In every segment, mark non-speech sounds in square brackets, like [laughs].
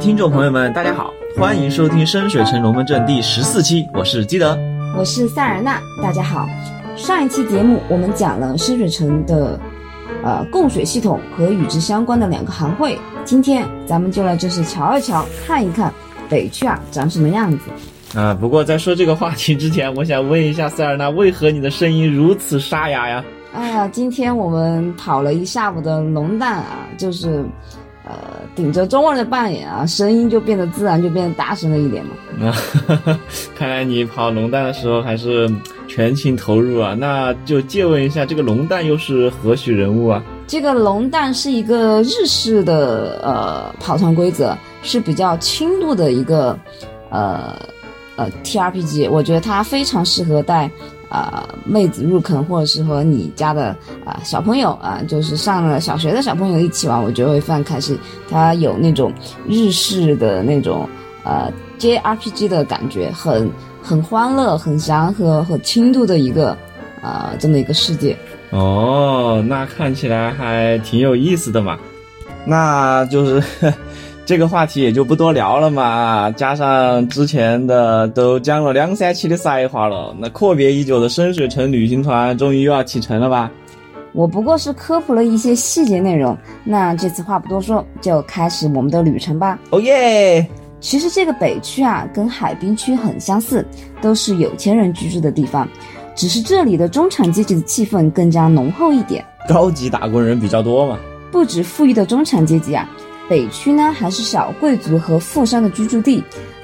听众朋友们，大家好，欢迎收听《深水城龙门阵》第十四期，我是基德，我是塞尔纳，大家好。上一期节目我们讲了深水城的呃供水系统和与之相关的两个行会，今天咱们就来正式瞧一瞧，看一看北区啊长什么样子。啊，不过在说这个话题之前，我想问一下塞尔纳，为何你的声音如此沙哑呀？哎呀，今天我们跑了一下午的龙蛋啊，就是。呃，顶着中二的扮演啊，声音就变得自然，就变得大声了一点嘛。[laughs] 啊，看来你跑龙蛋的时候还是全情投入啊。那就借问一下，这个龙蛋又是何许人物啊？这个龙蛋是一个日式的呃跑团规则，是比较轻度的一个呃呃 T R P G，我觉得它非常适合带。啊，妹子入坑，或者是和你家的啊小朋友啊，就是上了小学的小朋友一起玩，我觉得会非常开心。它有那种日式的那种呃 JRPG 的感觉，很很欢乐、很祥和、很轻度的一个啊这么一个世界。哦，那看起来还挺有意思的嘛。那就是。这个话题也就不多聊了嘛，加上之前的都讲了两三期的赛话了，那阔别已久的深水城旅行团终于又要启程了吧？我不过是科普了一些细节内容，那这次话不多说，就开始我们的旅程吧。哦耶！其实这个北区啊，跟海滨区很相似，都是有钱人居住的地方，只是这里的中产阶级的气氛更加浓厚一点，高级打工人比较多嘛。不止富裕的中产阶级啊。北区呢，还是小贵族和富商的居住地，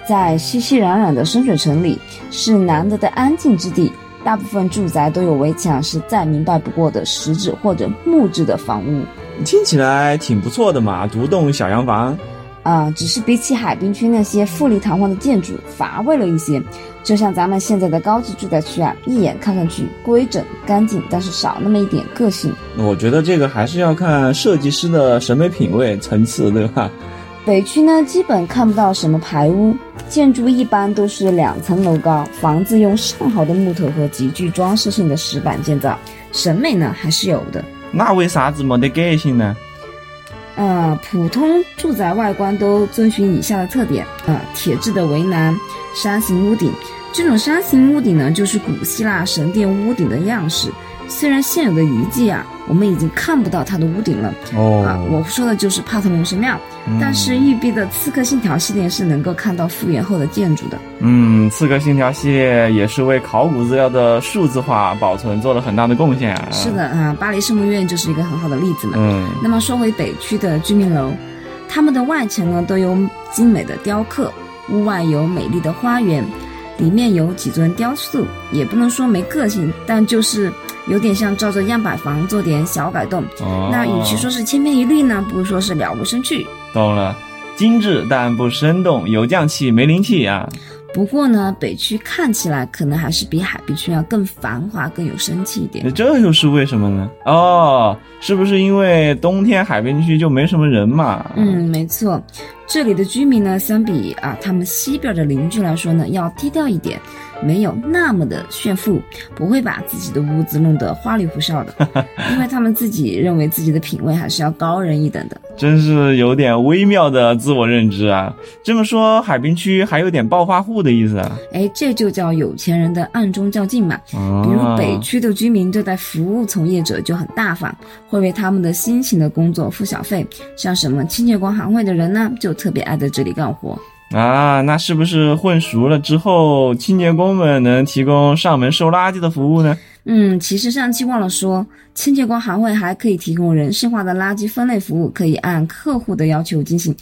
在熙熙攘攘的深水城里，是难得的安静之地。大部分住宅都有围墙，是再明白不过的石质或者木质的房屋。听起来挺不错的嘛，独栋小洋房。啊，只是比起海滨区那些富丽堂皇的建筑，乏味了一些。就像咱们现在的高级住宅区啊，一眼看上去规整干净，但是少那么一点个性。我觉得这个还是要看设计师的审美品味层次，对吧？北区呢，基本看不到什么排屋，建筑一般都是两层楼高，房子用上好的木头和极具装饰性的石板建造，审美呢还是有的。那为啥子没得个性呢？呃，普通住宅外观都遵循以下的特点：呃，铁质的围栏，山形屋顶。这种山形屋顶呢，就是古希腊神殿屋顶的样式。虽然现有的遗迹啊，我们已经看不到它的屋顶了。哦，啊，我说的就是帕特农神庙。但是育碧的《刺客信条》系列是能够看到复原后的建筑的。嗯，《刺客信条》系列也是为考古资料的数字化保存做了很大的贡献啊。是的啊，巴黎圣母院就是一个很好的例子嘛。嗯。那么说回北区的居民楼，他们的外墙呢都有精美的雕刻，屋外有美丽的花园，里面有几尊雕塑，也不能说没个性，但就是。有点像照着样板房做点小改动，那与其说是千篇一律呢，不如说是了无生趣。懂了，精致但不生动，有匠气没灵气啊。不过呢，北区看起来可能还是比海滨区要更繁华、更有生气一点。那这又是为什么呢？哦，是不是因为冬天海滨区就没什么人嘛？嗯，没错。这里的居民呢，相比啊他们西边的邻居来说呢，要低调一点。没有那么的炫富，不会把自己的屋子弄得花里胡哨的，[laughs] 因为他们自己认为自己的品味还是要高人一等的。真是有点微妙的自我认知啊！这么说，海滨区还有点暴发户的意思啊？哎，这就叫有钱人的暗中较劲嘛。比如北区的居民对待服务从业者就很大方，会为他们的辛勤的工作付小费。像什么清洁工行会的人呢，就特别爱在这里干活。啊，那是不是混熟了之后，清洁工们能提供上门收垃圾的服务呢？嗯，其实上期忘了说，清洁工行会还可以提供人性化的垃圾分类服务，可以按客户的要求进行。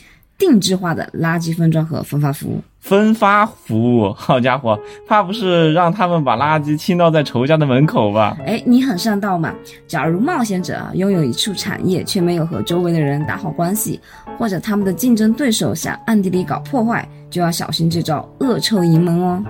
定制化的垃圾分装和分发服务，分发服务，好家伙，怕不是让他们把垃圾倾倒在仇家的门口吧？哎，你很上道嘛。假如冒险者拥有一处产业，却没有和周围的人打好关系，或者他们的竞争对手想暗地里搞破坏，就要小心这招恶臭盈门哦。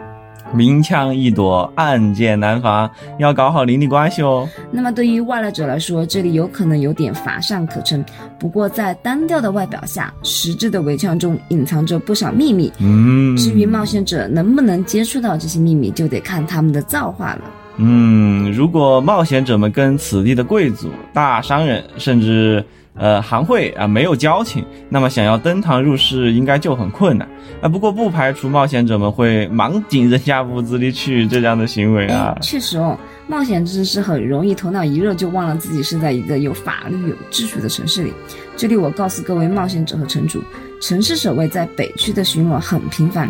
明枪易躲，暗箭难防，要搞好邻里关系哦。那么对于外来者来说，这里有可能有点乏善可陈。不过在单调的外表下，实质的围墙中隐藏着不少秘密。嗯，至于冒险者能不能接触到这些秘密，就得看他们的造化了。嗯，如果冒险者们跟此地的贵族、大商人，甚至呃行会啊没有交情，那么想要登堂入室应该就很困难啊。不过不排除冒险者们会盲进人家屋子里去这样的行为啊，。确实哦，冒险者是很容易头脑一热就忘了自己是在一个有法律、有秩序的城市里。这里我告诉各位冒险者和城主，城市守卫在北区的巡逻很频繁，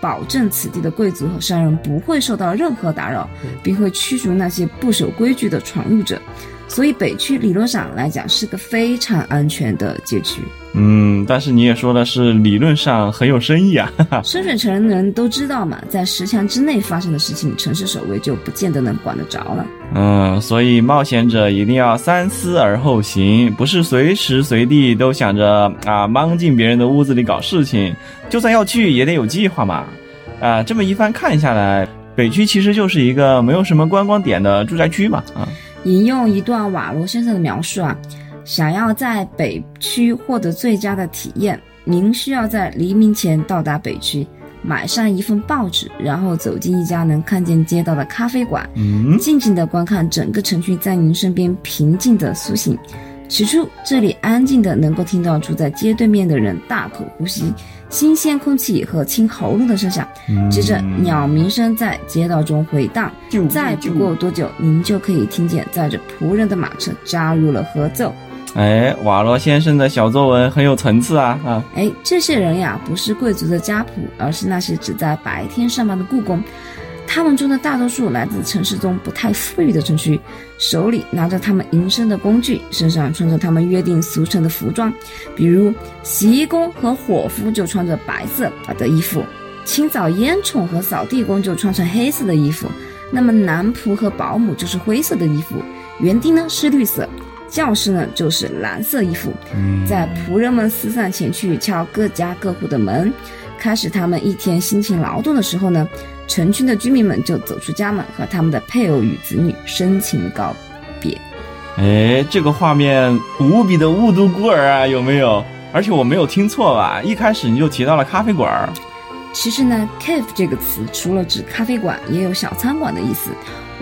保证此地的贵族和商人不会受到任何打扰，并会驱逐那些不守规矩的闯入者。所以北区理论上来讲是个非常安全的街区。嗯，但是你也说的是理论上很有深意啊。哈哈。深水城人都知道嘛，在十强之内发生的事情，城市守卫就不见得能管得着了。嗯，所以冒险者一定要三思而后行，不是随时随地都想着啊莽进别人的屋子里搞事情，就算要去也得有计划嘛。啊，这么一番看下来，北区其实就是一个没有什么观光点的住宅区嘛。啊，引用一段瓦罗先生的描述啊，想要在北区获得最佳的体验，您需要在黎明前到达北区，买上一份报纸，然后走进一家能看见街道的咖啡馆，嗯，静静的观看整个城区在您身边平静的苏醒。起初，这里安静的能够听到住在街对面的人大口呼吸新鲜空气和清喉咙的声响，接着鸟鸣声在街道中回荡。再不过多久，您就可以听见载着仆人的马车加入了合奏。哎，瓦罗先生的小作文很有层次啊啊。哎，这些人呀，不是贵族的家仆，而是那些只在白天上班的雇工。他们中的大多数来自城市中不太富裕的城区，手里拿着他们营生的工具，身上穿着他们约定俗成的服装，比如洗衣工和伙夫就穿着白色的衣服，清扫烟囱和扫地工就穿成黑色的衣服，那么男仆和保姆就是灰色的衣服，园丁呢是绿色，教师呢就是蓝色衣服。在仆人们四散前去敲各家各户的门，开始他们一天辛勤劳动的时候呢，城区的居民们就走出家门，和他们的配偶与子女深情告别。哎，这个画面无比的雾都孤儿啊，有没有？而且我没有听错吧？一开始你就提到了咖啡馆儿。其实呢，cafe 这个词除了指咖啡馆，也有小餐馆的意思。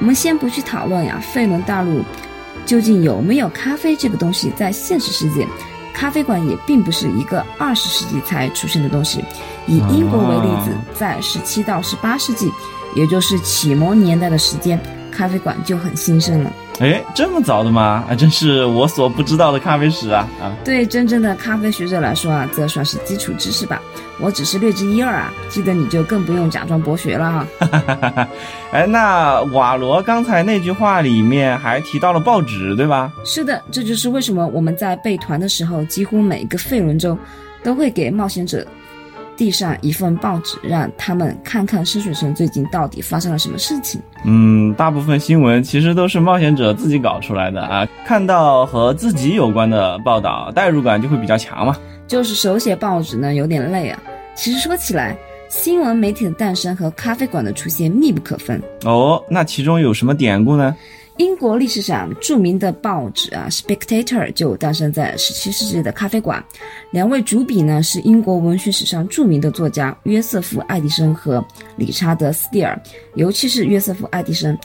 我们先不去讨论呀，费伦大陆究竟有没有咖啡这个东西，在现实世界，咖啡馆也并不是一个二十世纪才出现的东西。以英国为例子，在十七到十八世纪，也就是启蒙年代的时间，咖啡馆就很兴盛了。哎，这么早的吗？啊，真是我所不知道的咖啡史啊啊！对真正的咖啡学者来说啊，这算是基础知识吧。我只是略知一二啊，记得你就更不用假装博学了哈。[laughs] 哎，那瓦罗刚才那句话里面还提到了报纸，对吧？是的，这就是为什么我们在备团的时候，几乎每一个费伦州都会给冒险者递上一份报纸，让他们看看深水城最近到底发生了什么事情。嗯，大部分新闻其实都是冒险者自己搞出来的啊。看到和自己有关的报道，代入感就会比较强嘛。就是手写报纸呢，有点累啊。其实说起来，新闻媒体的诞生和咖啡馆的出现密不可分。哦，那其中有什么典故呢？英国历史上著名的报纸啊，《Spectator》就诞生在17世纪的咖啡馆。两位主笔呢是英国文学史上著名的作家约瑟夫·爱迪生和理查德·斯蒂尔，尤其是约瑟夫·爱迪生，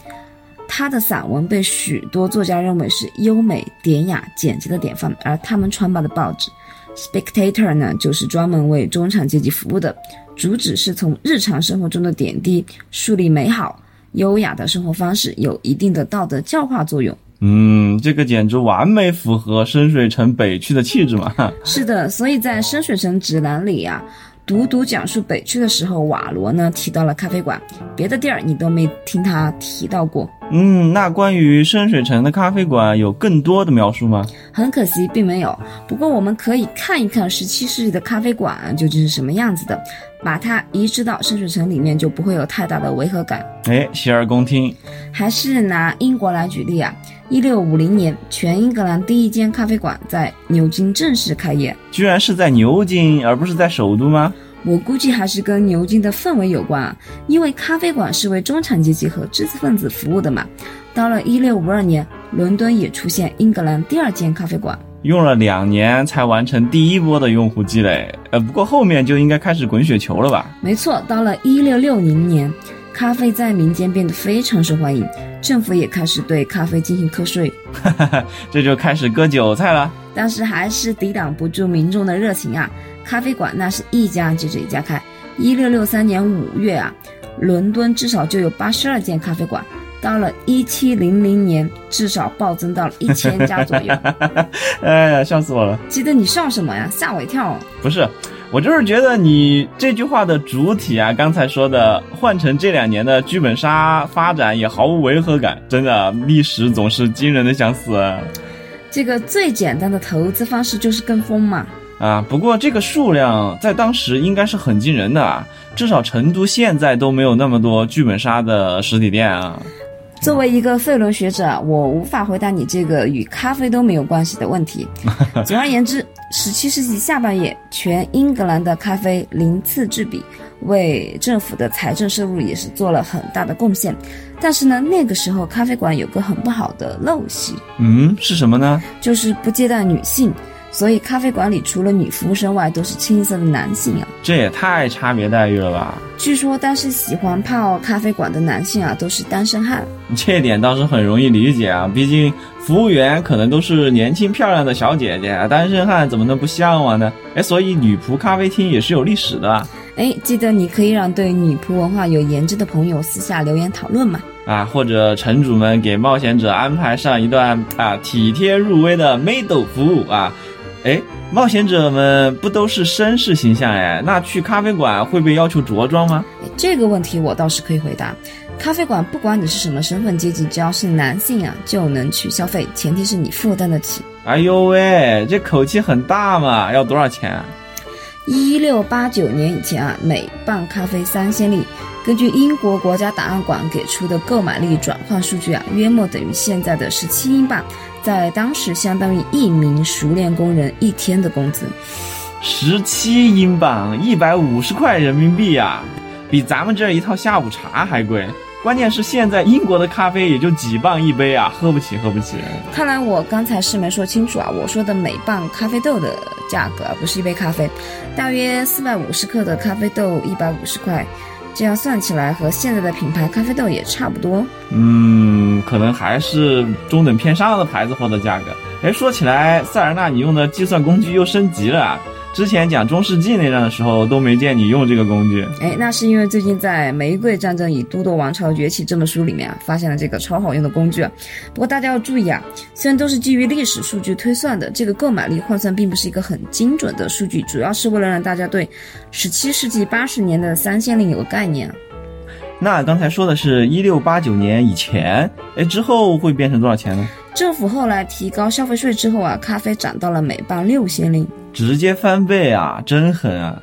他的散文被许多作家认为是优美、典雅、简洁的典范，而他们创办的报纸《Spectator》呢，就是专门为中产阶级服务的，主旨是从日常生活中的点滴树立美好。优雅的生活方式有一定的道德教化作用。嗯，这个简直完美符合深水城北区的气质嘛。是的，所以在深水城指南里呀、独独讲述北区的时候，瓦罗呢提到了咖啡馆，别的地儿你都没听他提到过。嗯，那关于深水城的咖啡馆有更多的描述吗？很可惜，并没有。不过我们可以看一看十七世纪的咖啡馆究竟是什么样子的，把它移植到深水城里面，就不会有太大的违和感。哎，洗耳恭听。还是拿英国来举例啊，一六五零年，全英格兰第一间咖啡馆在牛津正式开业。居然是在牛津，而不是在首都吗？我估计还是跟牛津的氛围有关啊，因为咖啡馆是为中产阶级和知识分子服务的嘛。到了一六五二年，伦敦也出现英格兰第二间咖啡馆。用了两年才完成第一波的用户积累，呃，不过后面就应该开始滚雪球了吧？没错，到了一六六零年，咖啡在民间变得非常受欢迎，政府也开始对咖啡进行课税，[laughs] 这就开始割韭菜了。但是还是抵挡不住民众的热情啊！咖啡馆那是一家接着一家开。一六六三年五月啊，伦敦至少就有八十二间咖啡馆。到了一七零零年，至少暴增到了一千家左右。[laughs] 哎呀，笑死我了！记得你笑什么呀？吓我一跳！不是，我就是觉得你这句话的主体啊，刚才说的换成这两年的剧本杀发展也毫无违和感。真的，历史总是惊人的相似。这个最简单的投资方式就是跟风嘛。啊，不过这个数量在当时应该是很惊人的啊，至少成都现在都没有那么多剧本杀的实体店啊。作为一个费伦学者，我无法回答你这个与咖啡都没有关系的问题。[laughs] 总而言之，十七世纪下半叶，全英格兰的咖啡鳞次栉比，为政府的财政收入也是做了很大的贡献。但是呢，那个时候咖啡馆有个很不好的陋习，嗯，是什么呢？就是不接待女性。所以咖啡馆里除了女服务生外，都是清一色的男性啊！这也太差别待遇了吧？据说但是喜欢泡咖啡馆的男性啊，都是单身汉。这点倒是很容易理解啊，毕竟服务员可能都是年轻漂亮的小姐姐，单身汉怎么能不向往呢？哎，所以女仆咖啡厅也是有历史的。哎，记得你可以让对女仆文化有研究的朋友私下留言讨论嘛。啊，或者城主们给冒险者安排上一段啊体贴入微的妹斗服务啊。哎，冒险者们不都是绅士形象哎？那去咖啡馆会被要求着装吗？这个问题我倒是可以回答。咖啡馆不管你是什么身份阶级，只要是男性啊，就能去消费，前提是你负担得起。哎呦喂，这口气很大嘛！要多少钱啊？一六八九年以前啊，每磅咖啡三先令。根据英国国家档案馆给出的购买力转换数据啊，约莫等于现在的十七英镑。在当时，相当于一名熟练工人一天的工资，十七英镑，一百五十块人民币呀，比咱们这一套下午茶还贵。关键是现在英国的咖啡也就几磅一杯啊，喝不起，喝不起。看来我刚才是没说清楚啊，我说的每磅咖啡豆的价格，不是一杯咖啡，大约四百五十克的咖啡豆一百五十块。这样算起来，和现在的品牌咖啡豆也差不多。嗯，可能还是中等偏上的牌子货的价格。哎，说起来，塞尔纳，你用的计算工具又升级了。之前讲中世纪那段的时候都没见你用这个工具，哎，那是因为最近在《玫瑰战争与都铎王朝崛起》这本书里面啊，发现了这个超好用的工具。不过大家要注意啊，虽然都是基于历史数据推算的，这个购买力换算并不是一个很精准的数据，主要是为了让大家对十七世纪八十年的三先令有个概念。那刚才说的是一六八九年以前，哎，之后会变成多少钱呢？政府后来提高消费税之后啊，咖啡涨到了每磅六先令。直接翻倍啊，真狠啊！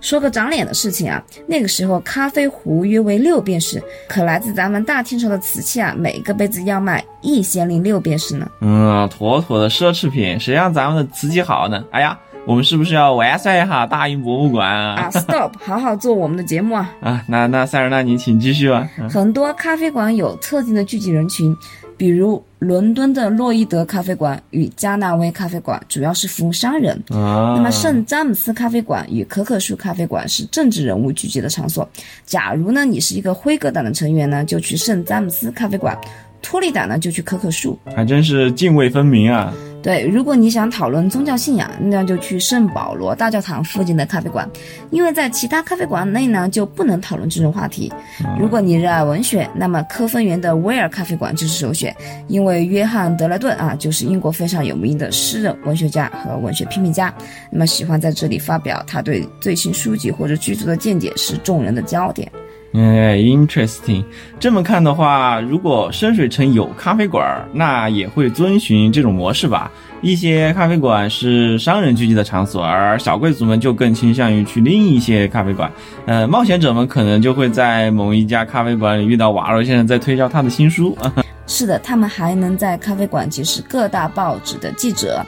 说个长脸的事情啊，那个时候咖啡壶约为六便士，可来自咱们大清朝的瓷器啊，每个杯子要卖一先令六便士呢。嗯，妥妥的奢侈品，谁让咱们的瓷器好呢？哎呀，我们是不是要完善一下大英博物馆啊？啊，stop，[laughs] 好好做我们的节目啊！啊，那那塞尔纳，你请继续吧。很多咖啡馆有特定的聚集人群。比如伦敦的洛伊德咖啡馆与加纳威咖啡馆主要是服务商人，那么圣詹姆斯咖啡馆与可可树咖啡馆是政治人物聚集的场所。假如呢你是一个辉格党的成员呢，就去圣詹姆斯咖啡馆；托利党呢就去可可树，还真是泾渭分明啊。对，如果你想讨论宗教信仰，那就去圣保罗大教堂附近的咖啡馆，因为在其他咖啡馆内呢就不能讨论这种话题。如果你热爱文学，那么科芬园的威尔咖啡馆就是首选，因为约翰德莱顿啊就是英国非常有名的诗人、文学家和文学批评家，那么喜欢在这里发表他对最新书籍或者剧作的见解，是众人的焦点。哎，interesting。这么看的话，如果深水城有咖啡馆，那也会遵循这种模式吧？一些咖啡馆是商人聚集的场所，而小贵族们就更倾向于去另一些咖啡馆。呃，冒险者们可能就会在某一家咖啡馆里遇到瓦罗先生在推销他的新书。[laughs] 是的，他们还能在咖啡馆结识各大报纸的记者，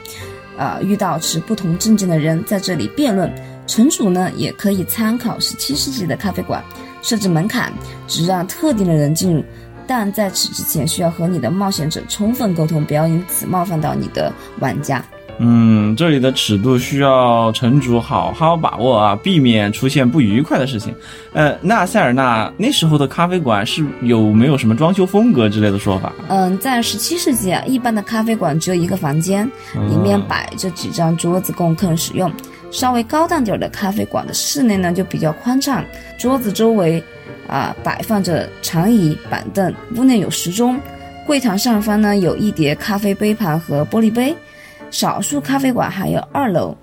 啊，遇到持不同证件的人在这里辩论。城主呢，也可以参考十七世纪的咖啡馆。设置门槛，只让特定的人进入，但在此之前需要和你的冒险者充分沟通，不要因此冒犯到你的玩家。嗯，这里的尺度需要城主好好把握啊，避免出现不愉快的事情。呃，那塞尔纳那时候的咖啡馆是有没有什么装修风格之类的说法？嗯，在十七世纪啊，一般的咖啡馆只有一个房间，里面摆着几张桌子供客人使用。稍微高档点的咖啡馆的室内呢就比较宽敞，桌子周围啊摆放着长椅板凳，屋内有时钟，柜台上方呢有一叠咖啡杯盘和玻璃杯。少数咖啡馆还有二楼，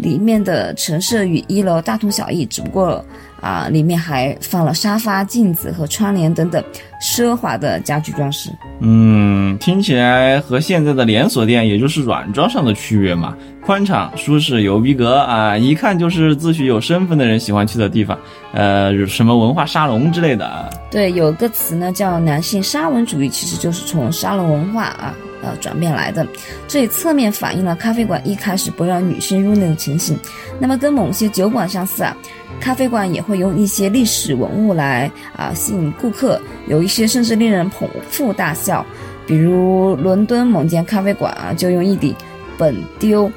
里面的陈设与一楼大同小异，只不过啊里面还放了沙发、镜子和窗帘等等奢华的家具装饰。嗯，听起来和现在的连锁店，也就是软装上的区别嘛。宽敞、舒适、有逼格啊，一看就是自诩有身份的人喜欢去的地方。呃，什么文化沙龙之类的啊。对，有个词呢叫男性沙文主义，其实就是从沙龙文化啊呃转变来的。这也侧面反映了咖啡馆一开始不让女性入内的情形。那么跟某些酒馆相似啊，咖啡馆也会用一些历史文物来啊吸引顾客，有一些甚至令人捧腹大笑。比如伦敦某间咖啡馆啊，就用一顶本丢。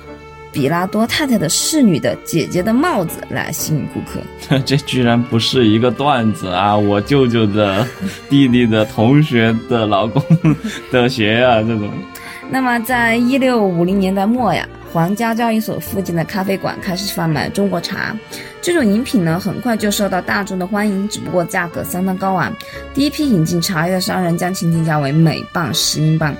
比拉多太太的侍女的姐姐的帽子来吸引顾客，[laughs] 这居然不是一个段子啊！我舅舅的弟弟的同学的老公的鞋啊，这种。[laughs] 那么，在一六五零年代末呀，皇家交易所附近的咖啡馆开始贩卖中国茶，这种饮品呢，很快就受到大众的欢迎，只不过价格相当高昂。第一批引进茶叶的商人将其定价为每磅十英镑。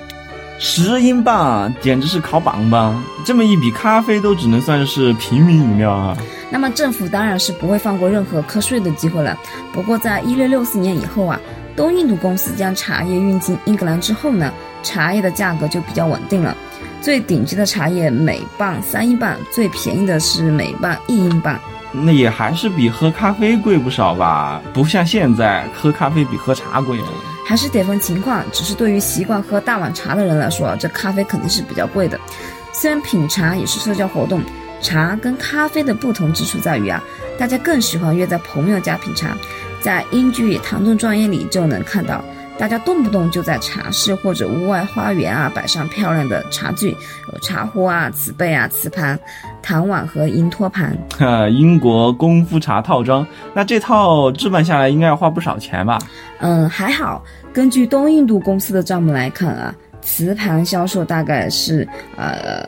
十英镑简直是烤榜吧，这么一比，咖啡都只能算是平民饮料啊。那么政府当然是不会放过任何课税的机会了。不过在一六六四年以后啊，东印度公司将茶叶运进英格兰之后呢，茶叶的价格就比较稳定了。最顶级的茶叶每磅三英镑，最便宜的是每磅一英镑。那也还是比喝咖啡贵不少吧？不像现在喝咖啡比喝茶贵了。还是得分情况，只是对于习惯喝大碗茶的人来说，这咖啡肯定是比较贵的。虽然品茶也是社交活动，茶跟咖啡的不同之处在于啊，大家更喜欢约在朋友家品茶。在英剧《唐顿庄园》里就能看到。大家动不动就在茶室或者屋外花园啊摆上漂亮的茶具，有茶壶啊、瓷杯啊、瓷盘、糖碗和银托盘。[laughs] 哈，英国功夫茶套装，那这套置办下来应该要花不少钱吧？嗯，还好。根据东印度公司的账目来看啊，瓷盘销售大概是呃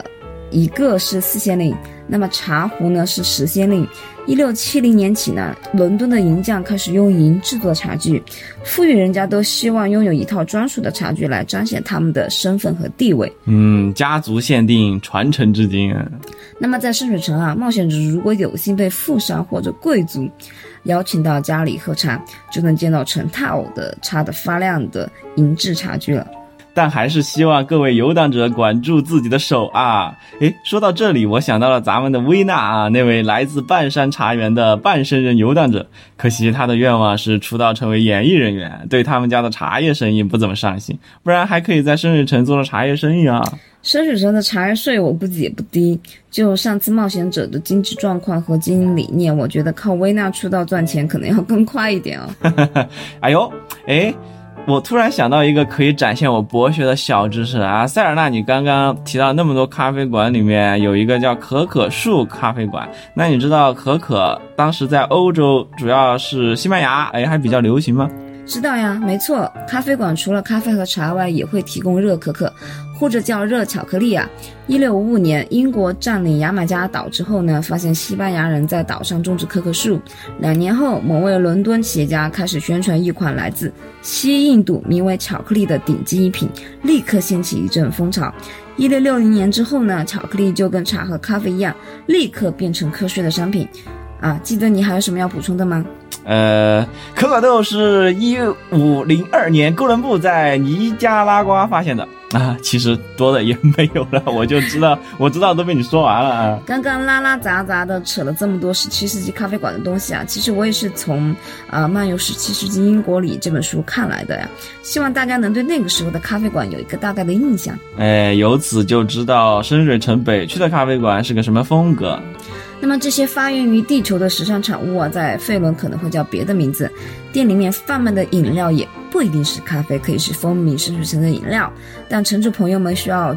一个是四千令，那么茶壶呢是时先令。一六七零年起呢，伦敦的银匠开始用银制作茶具，富裕人家都希望拥有一套专属的茶具来彰显他们的身份和地位。嗯，家族限定，传承至今。那么在圣水城啊，冒险者如果有幸被富商或者贵族邀请到家里喝茶，就能见到成套的茶的发亮的银制茶具了。但还是希望各位游荡者管住自己的手啊！诶，说到这里，我想到了咱们的薇娜啊，那位来自半山茶园的半生人游荡者。可惜他的愿望是出道成为演艺人员，对他们家的茶叶生意不怎么上心。不然还可以在深水城做做茶叶生意啊！深水城的茶叶税我估计也不低。就上次冒险者的经济状况和经营理念，我觉得靠薇娜出道赚钱可能要更快一点哦。[laughs] 哎呦，哎。我突然想到一个可以展现我博学的小知识啊，塞尔纳，你刚刚提到那么多咖啡馆里面有一个叫可可树咖啡馆，那你知道可可当时在欧洲主要是西班牙，哎，还比较流行吗？知道呀，没错，咖啡馆除了咖啡和茶外，也会提供热可可。或者叫热巧克力啊！一六五五年，英国占领牙买加岛之后呢，发现西班牙人在岛上种植可可树。两年后，某位伦敦企业家开始宣传一款来自西印度名为巧克力的顶级饮品，立刻掀起一阵风潮。一六六零年之后呢，巧克力就跟茶和咖啡一样，立刻变成瞌睡的商品。啊，记得你还有什么要补充的吗？呃，可可豆是一五零二年哥伦布在尼加拉瓜发现的啊，其实多的也没有了，[laughs] 我就知道，[laughs] 我知道都被你说完了啊。刚刚拉拉杂杂的扯了这么多十七世纪咖啡馆的东西啊，其实我也是从啊《漫游十七世纪英国》里这本书看来的呀，希望大家能对那个时候的咖啡馆有一个大概的印象。哎，由此就知道深水城北区的咖啡馆是个什么风格。那么这些发源于地球的时尚产物啊，在费伦可能会叫别的名字。店里面贩卖的饮料也不一定是咖啡，可以是蜂蜜深水城的饮料。但城主朋友们需要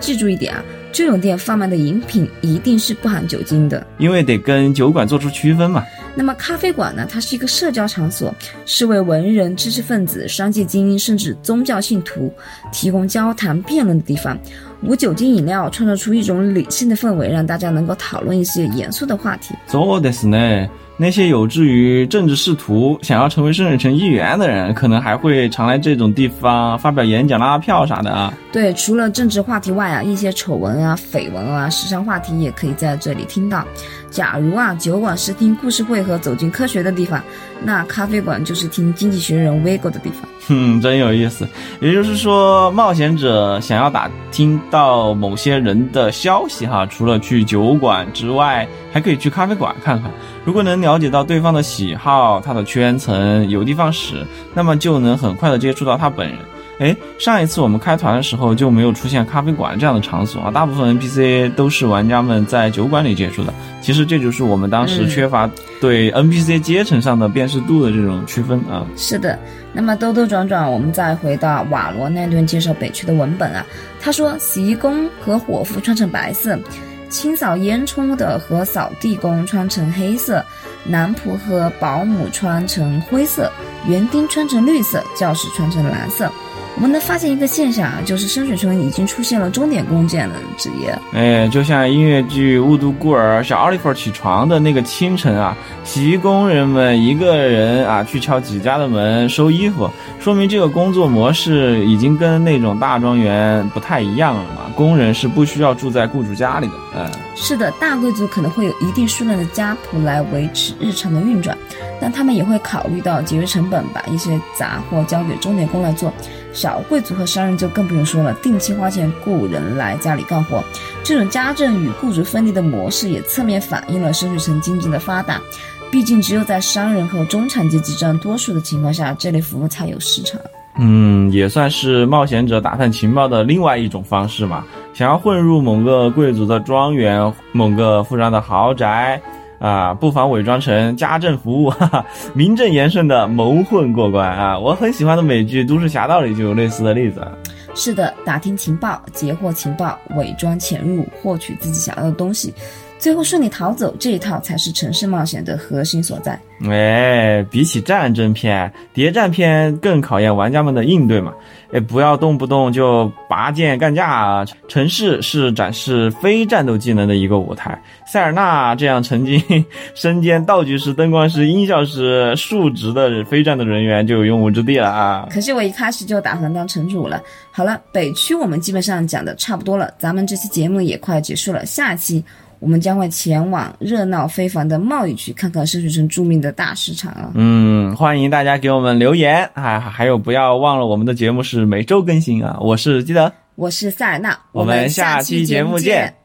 记住一点啊，这种店贩卖的饮品一定是不含酒精的，因为得跟酒馆做出区分嘛。那么咖啡馆呢？它是一个社交场所，是为文人、知识分子、商界精英甚至宗教信徒提供交谈辩论的地方。无酒精饮料创造出一种理性的氛围，让大家能够讨论一些严肃的话题。そうですね。 那些有志于政治仕途、想要成为深水城议员的人，可能还会常来这种地方发表演讲、拉票啥的啊。对，除了政治话题外啊，一些丑闻啊、绯闻啊、时尚话题也可以在这里听到。假如啊，酒馆是听故事会和走进科学的地方，那咖啡馆就是听经济学人 Vigo 的地方。[laughs] 哼，真有意思。也就是说，冒险者想要打听到某些人的消息哈，除了去酒馆之外，还可以去咖啡馆看看。如果能了解到对方的喜好、他的圈层、有地方史，那么就能很快的接触到他本人。哎，上一次我们开团的时候就没有出现咖啡馆这样的场所啊，大部分 NPC 都是玩家们在酒馆里接触的。其实这就是我们当时缺乏对 NPC 阶层上的辨识度的这种区分啊。是的，那么兜兜转转，我们再回到瓦罗那段介绍北区的文本啊，他说洗衣工和伙夫穿成白色，清扫烟囱的和扫地工穿成黑色，男仆和保姆穿成灰色，园丁穿成绿色，教师穿成蓝色。我们能发现一个现象啊，就是深水村已经出现了钟点工这样的职业。哎，就像音乐剧《雾都孤儿》，小奥利弗起床的那个清晨啊，洗衣工人们一个人啊去敲几家的门收衣服，说明这个工作模式已经跟那种大庄园不太一样了嘛。工人是不需要住在雇主家里的。嗯，是的，大贵族可能会有一定数量的家仆来维持日常的运转，但他们也会考虑到节约成本，把一些杂货交给钟点工来做。小贵族和商人就更不用说了，定期花钱雇人来家里干活。这种家政与雇主分离的模式，也侧面反映了深水城经济的发达。毕竟，只有在商人和中产阶级占多数的情况下，这类服务才有市场。嗯，也算是冒险者打探情报的另外一种方式嘛。想要混入某个贵族的庄园、某个富商的豪宅。啊，不妨伪装成家政服务，哈哈，名正言顺的蒙混过关啊！我很喜欢的美剧《都市侠盗》里就有类似的例子。是的，打听情报、截获情报、伪装潜入、获取自己想要的东西。最后顺利逃走，这一套才是城市冒险的核心所在。哎，比起战争片、谍战片，更考验玩家们的应对嘛。哎，不要动不动就拔剑干架啊！城市是展示非战斗技能的一个舞台。塞尔纳这样曾经 [laughs] 身兼道具师、灯光师、音效师数职的非战斗人员就有用武之地了啊！可惜我一开始就打算当城主了。好了，北区我们基本上讲的差不多了，咱们这期节目也快结束了，下期。我们将会前往热闹非凡的贸易区，看看深水城著名的大市场啊！嗯，欢迎大家给我们留言啊！还有，不要忘了我们的节目是每周更新啊！我是基德，我是塞尔纳，我们下期节目见。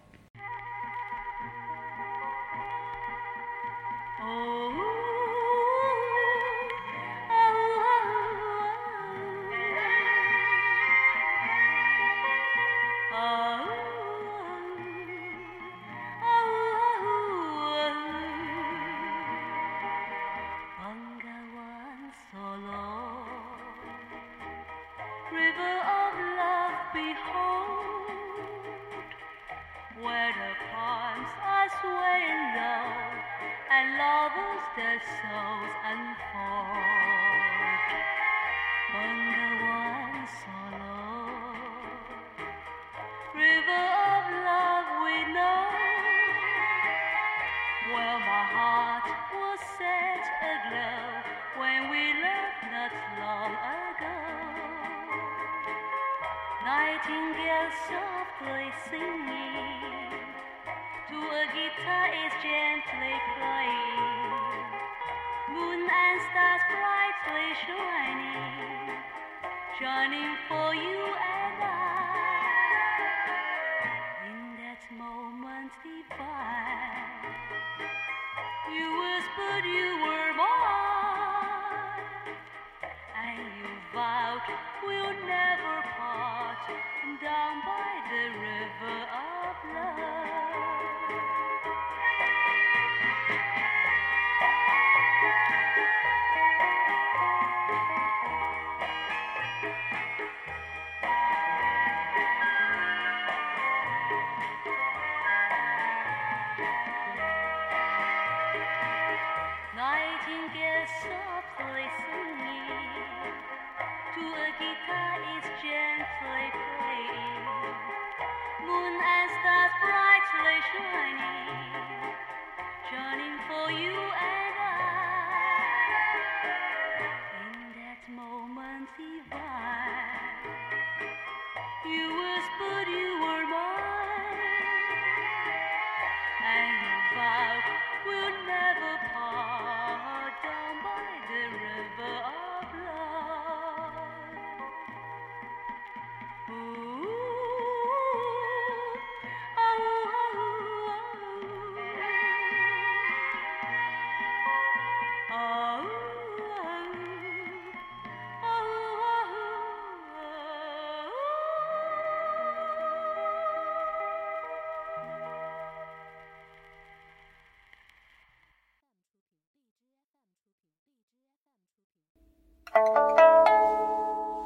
Whispered you were mine, and you vowed we'll never